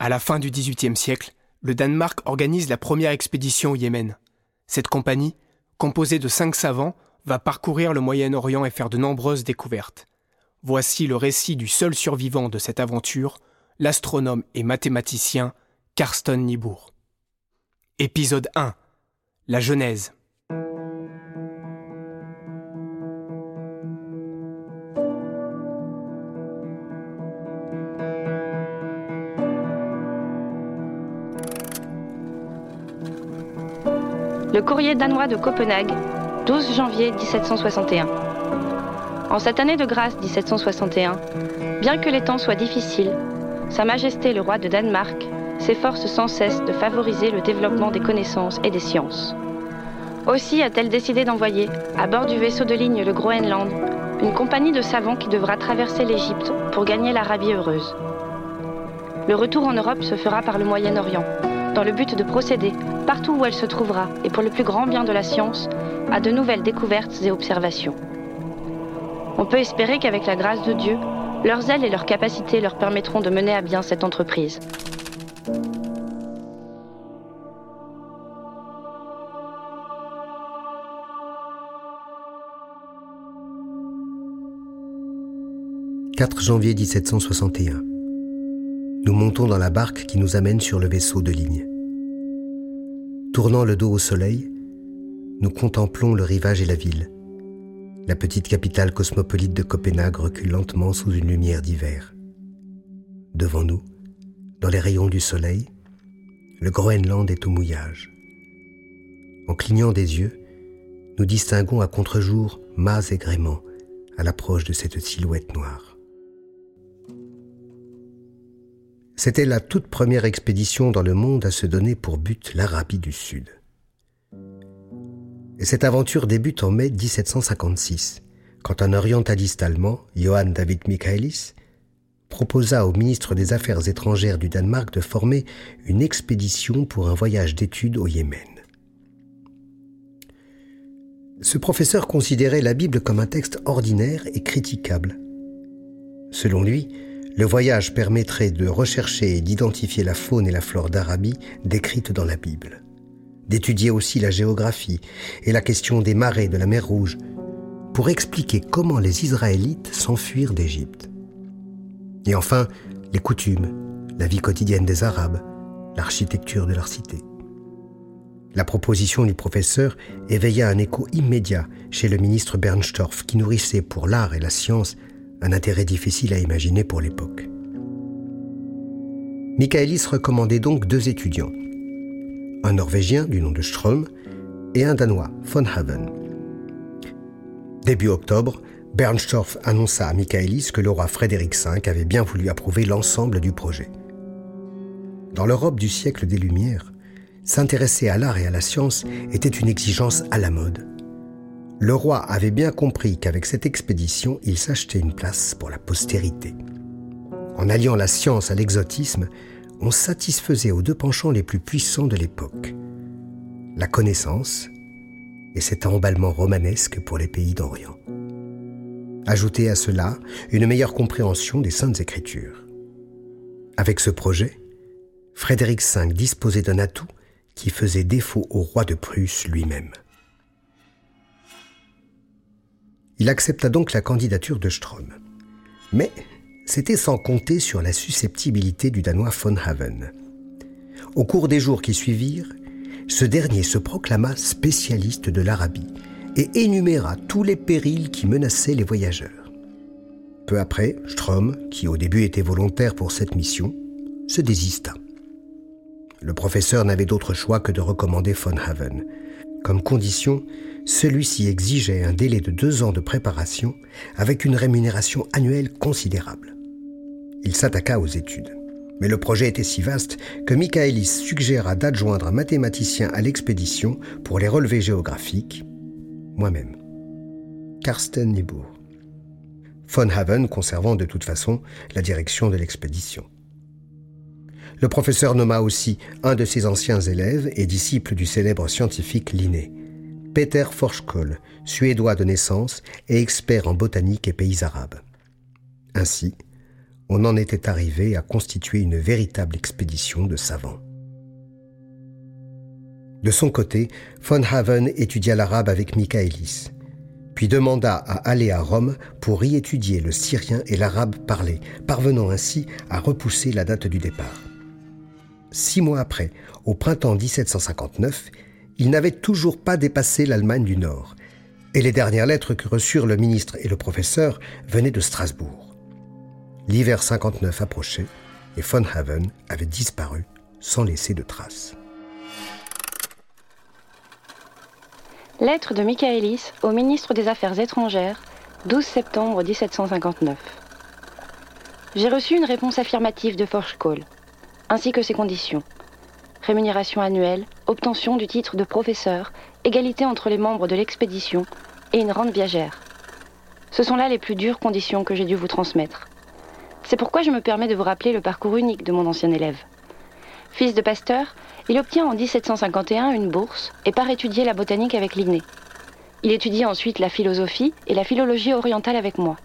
À la fin du XVIIIe siècle, le Danemark organise la première expédition au Yémen. Cette compagnie, composée de cinq savants, va parcourir le Moyen-Orient et faire de nombreuses découvertes. Voici le récit du seul survivant de cette aventure, l'astronome et mathématicien Karsten Niebuhr. Épisode 1 La Genèse. Le courrier danois de Copenhague, 12 janvier 1761. En cette année de grâce 1761, bien que les temps soient difficiles, Sa Majesté le roi de Danemark s'efforce sans cesse de favoriser le développement des connaissances et des sciences. Aussi a-t-elle décidé d'envoyer, à bord du vaisseau de ligne le Groenland, une compagnie de savants qui devra traverser l'Égypte pour gagner l'Arabie heureuse. Le retour en Europe se fera par le Moyen-Orient, dans le but de procéder, partout où elle se trouvera, et pour le plus grand bien de la science, à de nouvelles découvertes et observations. On peut espérer qu'avec la grâce de Dieu, leurs ailes et leurs capacités leur permettront de mener à bien cette entreprise. « 4 janvier 1761. Nous montons dans la barque qui nous amène sur le vaisseau de ligne. Tournant le dos au soleil, nous contemplons le rivage et la ville. La petite capitale cosmopolite de Copenhague recule lentement sous une lumière d'hiver. Devant nous, dans les rayons du soleil, le Groenland est au mouillage. En clignant des yeux, nous distinguons à contre-jour mâts et gréements à l'approche de cette silhouette noire. C'était la toute première expédition dans le monde à se donner pour but l'Arabie du Sud. Et cette aventure débute en mai 1756, quand un orientaliste allemand, Johann David Michaelis, proposa au ministre des Affaires étrangères du Danemark de former une expédition pour un voyage d'études au Yémen. Ce professeur considérait la Bible comme un texte ordinaire et critiquable. Selon lui, le voyage permettrait de rechercher et d'identifier la faune et la flore d'Arabie décrites dans la Bible, d'étudier aussi la géographie et la question des marées de la mer Rouge, pour expliquer comment les Israélites s'enfuirent d'Égypte. Et enfin, les coutumes, la vie quotidienne des Arabes, l'architecture de leur cité. La proposition du professeur éveilla un écho immédiat chez le ministre Bernstorff qui nourrissait pour l'art et la science un intérêt difficile à imaginer pour l'époque. Michaelis recommandait donc deux étudiants, un Norvégien du nom de Ström et un Danois, von Haven. Début octobre, Bernstorff annonça à Michaelis que le roi Frédéric V avait bien voulu approuver l'ensemble du projet. Dans l'Europe du siècle des Lumières, s'intéresser à l'art et à la science était une exigence à la mode le roi avait bien compris qu'avec cette expédition, il s'achetait une place pour la postérité. En alliant la science à l'exotisme, on satisfaisait aux deux penchants les plus puissants de l'époque. La connaissance et cet emballement romanesque pour les pays d'Orient. Ajoutez à cela une meilleure compréhension des saintes écritures. Avec ce projet, Frédéric V disposait d'un atout qui faisait défaut au roi de Prusse lui-même. Il accepta donc la candidature de Strom. Mais c'était sans compter sur la susceptibilité du Danois von Haven. Au cours des jours qui suivirent, ce dernier se proclama spécialiste de l'Arabie et énuméra tous les périls qui menaçaient les voyageurs. Peu après, Strom, qui au début était volontaire pour cette mission, se désista. Le professeur n'avait d'autre choix que de recommander von Haven. Comme condition, celui-ci exigeait un délai de deux ans de préparation avec une rémunération annuelle considérable. Il s'attaqua aux études. Mais le projet était si vaste que Michaelis suggéra d'adjoindre un mathématicien à l'expédition pour les relevés géographiques, moi-même. Karsten Niebuhr. Von Haven conservant de toute façon la direction de l'expédition. Le professeur nomma aussi un de ses anciens élèves et disciple du célèbre scientifique Linné, Peter Forschkoll, suédois de naissance et expert en botanique et pays arabes. Ainsi, on en était arrivé à constituer une véritable expédition de savants. De son côté, von Haven étudia l'arabe avec Michaelis, puis demanda à aller à Rome pour y étudier le syrien et l'arabe parlé, parvenant ainsi à repousser la date du départ. Six mois après, au printemps 1759, il n'avait toujours pas dépassé l'Allemagne du Nord, et les dernières lettres que reçurent le ministre et le professeur venaient de Strasbourg. L'hiver 59 approchait, et von Haven avait disparu sans laisser de traces. Lettre de Michaelis au ministre des Affaires étrangères, 12 septembre 1759. J'ai reçu une réponse affirmative de Forchkoll, ainsi que ses conditions. Rémunération annuelle, obtention du titre de professeur, égalité entre les membres de l'expédition et une rente viagère. Ce sont là les plus dures conditions que j'ai dû vous transmettre. C'est pourquoi je me permets de vous rappeler le parcours unique de mon ancien élève. Fils de pasteur, il obtient en 1751 une bourse et part étudier la botanique avec Linné. Il étudie ensuite la philosophie et la philologie orientale avec moi.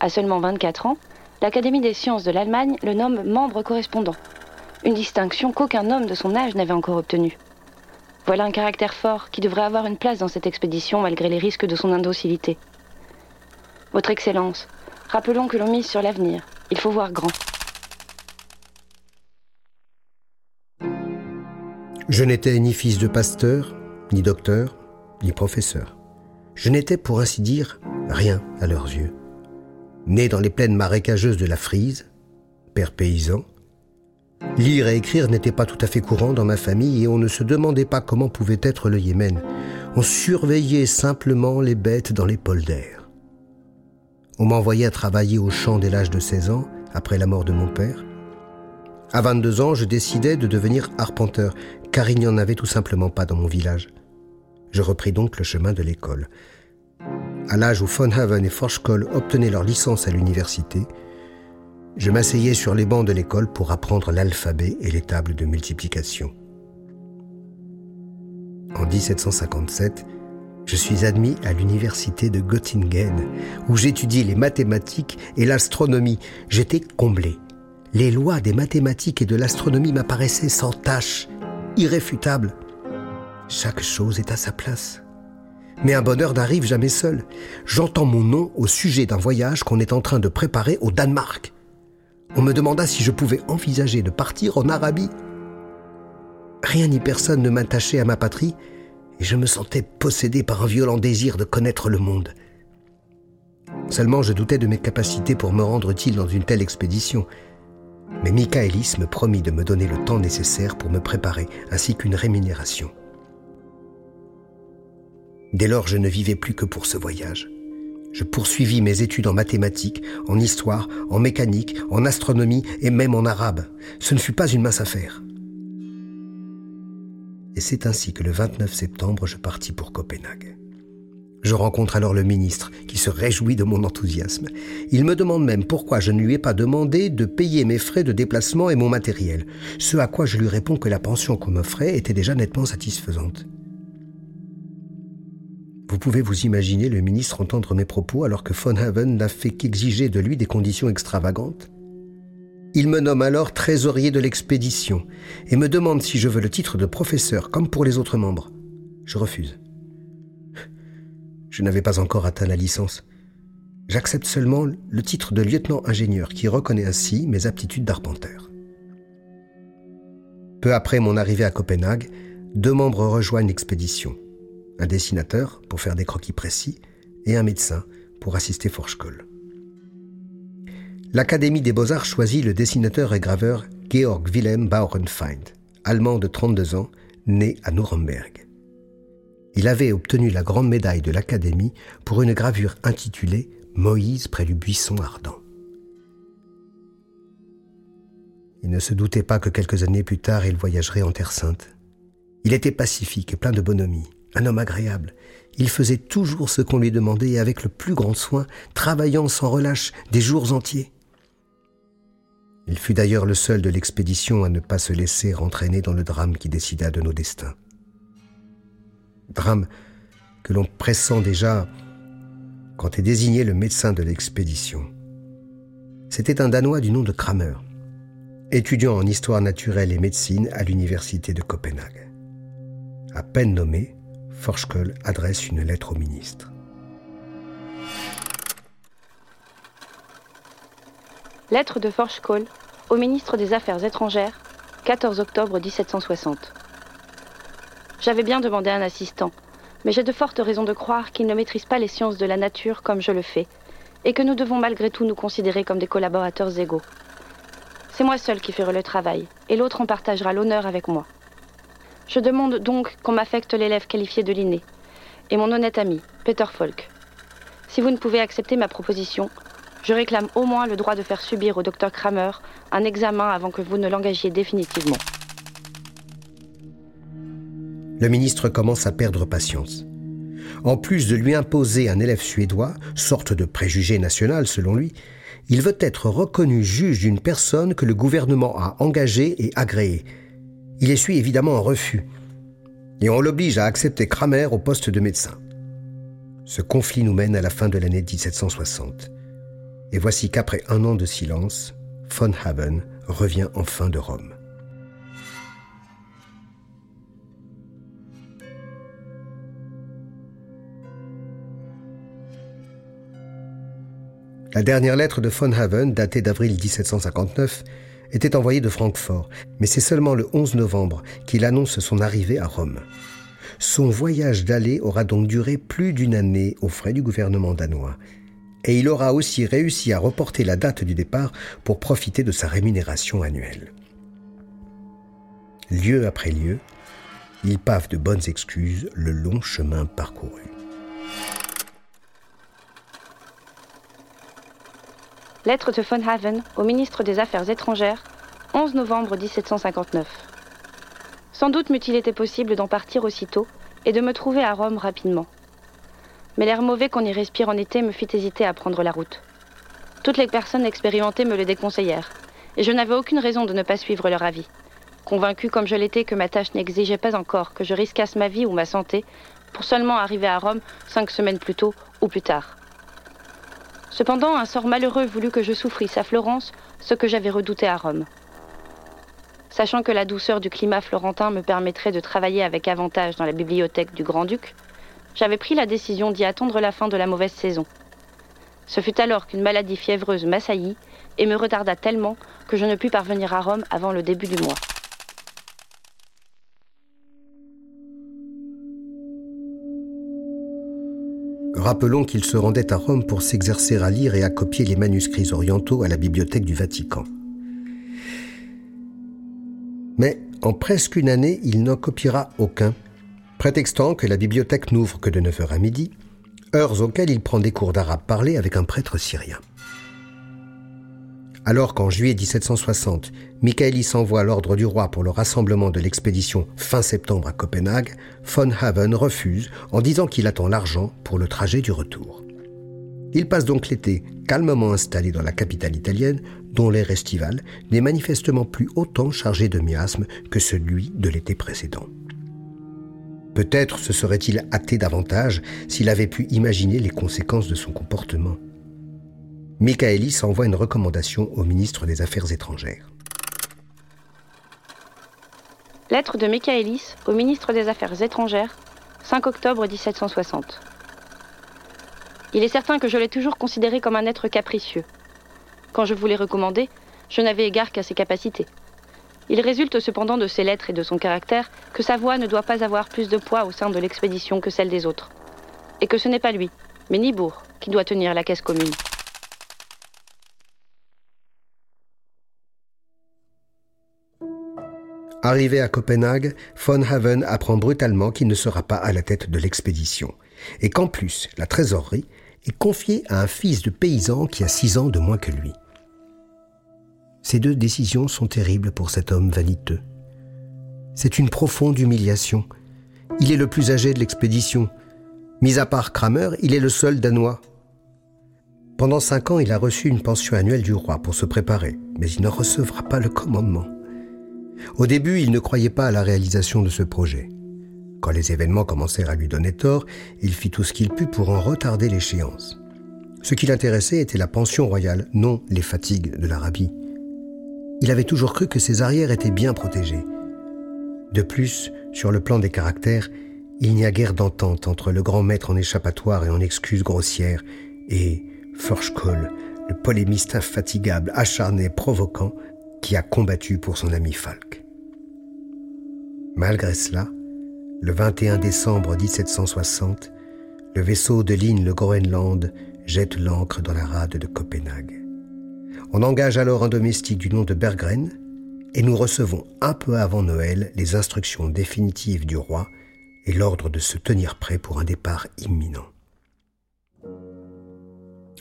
À seulement 24 ans, l'Académie des sciences de l'Allemagne le nomme membre correspondant, une distinction qu'aucun homme de son âge n'avait encore obtenue. Voilà un caractère fort qui devrait avoir une place dans cette expédition malgré les risques de son indocilité. Votre Excellence, rappelons que l'on mise sur l'avenir. Il faut voir grand. Je n'étais ni fils de pasteur, ni docteur, ni professeur. Je n'étais, pour ainsi dire, rien à leurs yeux. Né dans les plaines marécageuses de la Frise, père paysan, lire et écrire n'était pas tout à fait courant dans ma famille et on ne se demandait pas comment pouvait être le Yémen. On surveillait simplement les bêtes dans les polders. On m'envoyait travailler au champ dès l'âge de 16 ans, après la mort de mon père. À 22 ans, je décidai de devenir arpenteur, car il n'y en avait tout simplement pas dans mon village. Je repris donc le chemin de l'école. À l'âge où von Haven et Forschkoll obtenaient leur licence à l'université, je m'asseyais sur les bancs de l'école pour apprendre l'alphabet et les tables de multiplication. En 1757, je suis admis à l'université de Göttingen, où j'étudie les mathématiques et l'astronomie. J'étais comblé. Les lois des mathématiques et de l'astronomie m'apparaissaient sans tâche irréfutable. Chaque chose est à sa place. Mais un bonheur n'arrive jamais seul. J'entends mon nom au sujet d'un voyage qu'on est en train de préparer au Danemark. On me demanda si je pouvais envisager de partir en Arabie. Rien ni personne ne m'attachait à ma patrie, et je me sentais possédé par un violent désir de connaître le monde. Seulement je doutais de mes capacités pour me rendre utile dans une telle expédition, mais Michaelis me promit de me donner le temps nécessaire pour me préparer, ainsi qu'une rémunération. Dès lors, je ne vivais plus que pour ce voyage. Je poursuivis mes études en mathématiques, en histoire, en mécanique, en astronomie et même en arabe. Ce ne fut pas une mince affaire. Et c'est ainsi que le 29 septembre, je partis pour Copenhague. Je rencontre alors le ministre, qui se réjouit de mon enthousiasme. Il me demande même pourquoi je ne lui ai pas demandé de payer mes frais de déplacement et mon matériel, ce à quoi je lui réponds que la pension qu'on m'offrait était déjà nettement satisfaisante. Vous pouvez vous imaginer le ministre entendre mes propos alors que von Haven n'a fait qu'exiger de lui des conditions extravagantes? Il me nomme alors trésorier de l'expédition et me demande si je veux le titre de professeur comme pour les autres membres. Je refuse. Je n'avais pas encore atteint la licence. J'accepte seulement le titre de lieutenant-ingénieur qui reconnaît ainsi mes aptitudes d'arpenteur. Peu après mon arrivée à Copenhague, deux membres rejoignent l'expédition. Un dessinateur pour faire des croquis précis et un médecin pour assister Forschkoll. L'Académie des Beaux-Arts choisit le dessinateur et graveur Georg Wilhelm Bauernfeind, allemand de 32 ans, né à Nuremberg il avait obtenu la grande médaille de l'Académie pour une gravure intitulée Moïse près du buisson ardent. Il ne se doutait pas que quelques années plus tard il voyagerait en Terre Sainte. Il était pacifique et plein de bonhomie, un homme agréable. Il faisait toujours ce qu'on lui demandait et avec le plus grand soin, travaillant sans relâche des jours entiers. Il fut d'ailleurs le seul de l'expédition à ne pas se laisser entraîner dans le drame qui décida de nos destins drame que l'on pressent déjà quand est désigné le médecin de l'expédition. C'était un Danois du nom de Kramer, étudiant en histoire naturelle et médecine à l'université de Copenhague. À peine nommé, Forskell adresse une lettre au ministre. Lettre de Forskell au ministre des Affaires étrangères, 14 octobre 1760. J'avais bien demandé un assistant, mais j'ai de fortes raisons de croire qu'il ne maîtrise pas les sciences de la nature comme je le fais, et que nous devons malgré tout nous considérer comme des collaborateurs égaux. C'est moi seul qui ferai le travail, et l'autre en partagera l'honneur avec moi. Je demande donc qu'on m'affecte l'élève qualifié de l'inné, et mon honnête ami, Peter Falk. Si vous ne pouvez accepter ma proposition, je réclame au moins le droit de faire subir au docteur Kramer un examen avant que vous ne l'engagiez définitivement. Le ministre commence à perdre patience. En plus de lui imposer un élève suédois, sorte de préjugé national selon lui, il veut être reconnu juge d'une personne que le gouvernement a engagée et agréée. Il essuie évidemment un refus. Et on l'oblige à accepter Kramer au poste de médecin. Ce conflit nous mène à la fin de l'année 1760. Et voici qu'après un an de silence, von Haben revient enfin de Rome. La dernière lettre de von Haven, datée d'avril 1759, était envoyée de Francfort, mais c'est seulement le 11 novembre qu'il annonce son arrivée à Rome. Son voyage d'aller aura donc duré plus d'une année aux frais du gouvernement danois, et il aura aussi réussi à reporter la date du départ pour profiter de sa rémunération annuelle. Lieu après lieu, il pave de bonnes excuses le long chemin parcouru. Lettre de von Haven au ministre des Affaires étrangères, 11 novembre 1759. Sans doute m'eût-il été possible d'en partir aussitôt et de me trouver à Rome rapidement. Mais l'air mauvais qu'on y respire en été me fit hésiter à prendre la route. Toutes les personnes expérimentées me le déconseillèrent, et je n'avais aucune raison de ne pas suivre leur avis, convaincu comme je l'étais que ma tâche n'exigeait pas encore que je risquasse ma vie ou ma santé pour seulement arriver à Rome cinq semaines plus tôt ou plus tard. Cependant, un sort malheureux voulut que je souffrisse à Florence ce que j'avais redouté à Rome. Sachant que la douceur du climat florentin me permettrait de travailler avec avantage dans la bibliothèque du Grand-Duc, j'avais pris la décision d'y attendre la fin de la mauvaise saison. Ce fut alors qu'une maladie fiévreuse m'assaillit et me retarda tellement que je ne pus parvenir à Rome avant le début du mois. Rappelons qu'il se rendait à Rome pour s'exercer à lire et à copier les manuscrits orientaux à la bibliothèque du Vatican. Mais en presque une année, il n'en copiera aucun, prétextant que la bibliothèque n'ouvre que de 9h à midi, heures auxquelles il prend des cours d'arabe parlé avec un prêtre syrien. Alors qu'en juillet 1760, Michaelis envoie l'ordre du roi pour le rassemblement de l'expédition fin septembre à Copenhague, von Haven refuse en disant qu'il attend l'argent pour le trajet du retour. Il passe donc l'été calmement installé dans la capitale italienne, dont l'air estival n'est manifestement plus autant chargé de miasme que celui de l'été précédent. Peut-être se serait-il hâté davantage s'il avait pu imaginer les conséquences de son comportement. Michaelis envoie une recommandation au ministre des Affaires étrangères. Lettre de Michaelis au ministre des Affaires étrangères, 5 octobre 1760. Il est certain que je l'ai toujours considéré comme un être capricieux. Quand je voulais recommander, je n'avais égard qu'à ses capacités. Il résulte cependant de ses lettres et de son caractère que sa voix ne doit pas avoir plus de poids au sein de l'expédition que celle des autres. Et que ce n'est pas lui, mais Nibourg, qui doit tenir la caisse commune. Arrivé à Copenhague, von Haven apprend brutalement qu'il ne sera pas à la tête de l'expédition, et qu'en plus, la trésorerie est confiée à un fils de paysan qui a six ans de moins que lui. Ces deux décisions sont terribles pour cet homme vaniteux. C'est une profonde humiliation. Il est le plus âgé de l'expédition. Mis à part Kramer, il est le seul Danois. Pendant cinq ans, il a reçu une pension annuelle du roi pour se préparer, mais il ne recevra pas le commandement. Au début, il ne croyait pas à la réalisation de ce projet. Quand les événements commencèrent à lui donner tort, il fit tout ce qu'il put pour en retarder l'échéance. Ce qui l'intéressait était la pension royale, non les fatigues de l'Arabie. Il avait toujours cru que ses arrières étaient bien protégés. De plus, sur le plan des caractères, il n'y a guère d'entente entre le grand maître en échappatoire et en excuses grossières et Forchkoll, le polémiste infatigable, acharné, provoquant, qui a combattu pour son ami Falk. Malgré cela, le 21 décembre 1760, le vaisseau de ligne le Groenland jette l'ancre dans la rade de Copenhague. On engage alors un domestique du nom de Berggren et nous recevons un peu avant Noël les instructions définitives du roi et l'ordre de se tenir prêt pour un départ imminent.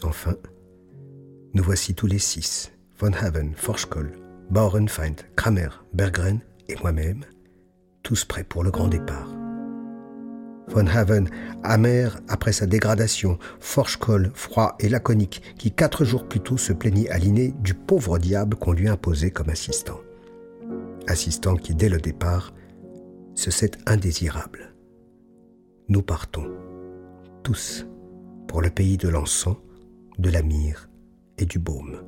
Enfin, nous voici tous les six, von Haven, Forschkoll, Bauernfeind, Kramer, Berggren et moi-même, tous prêts pour le grand départ. Von Haven, amer après sa dégradation, Forschkoll, froid et laconique, qui quatre jours plus tôt se plaignit à l'inné du pauvre diable qu'on lui imposait comme assistant. Assistant qui, dès le départ, se sait indésirable. Nous partons, tous, pour le pays de l'encens, de la myrrhe et du baume.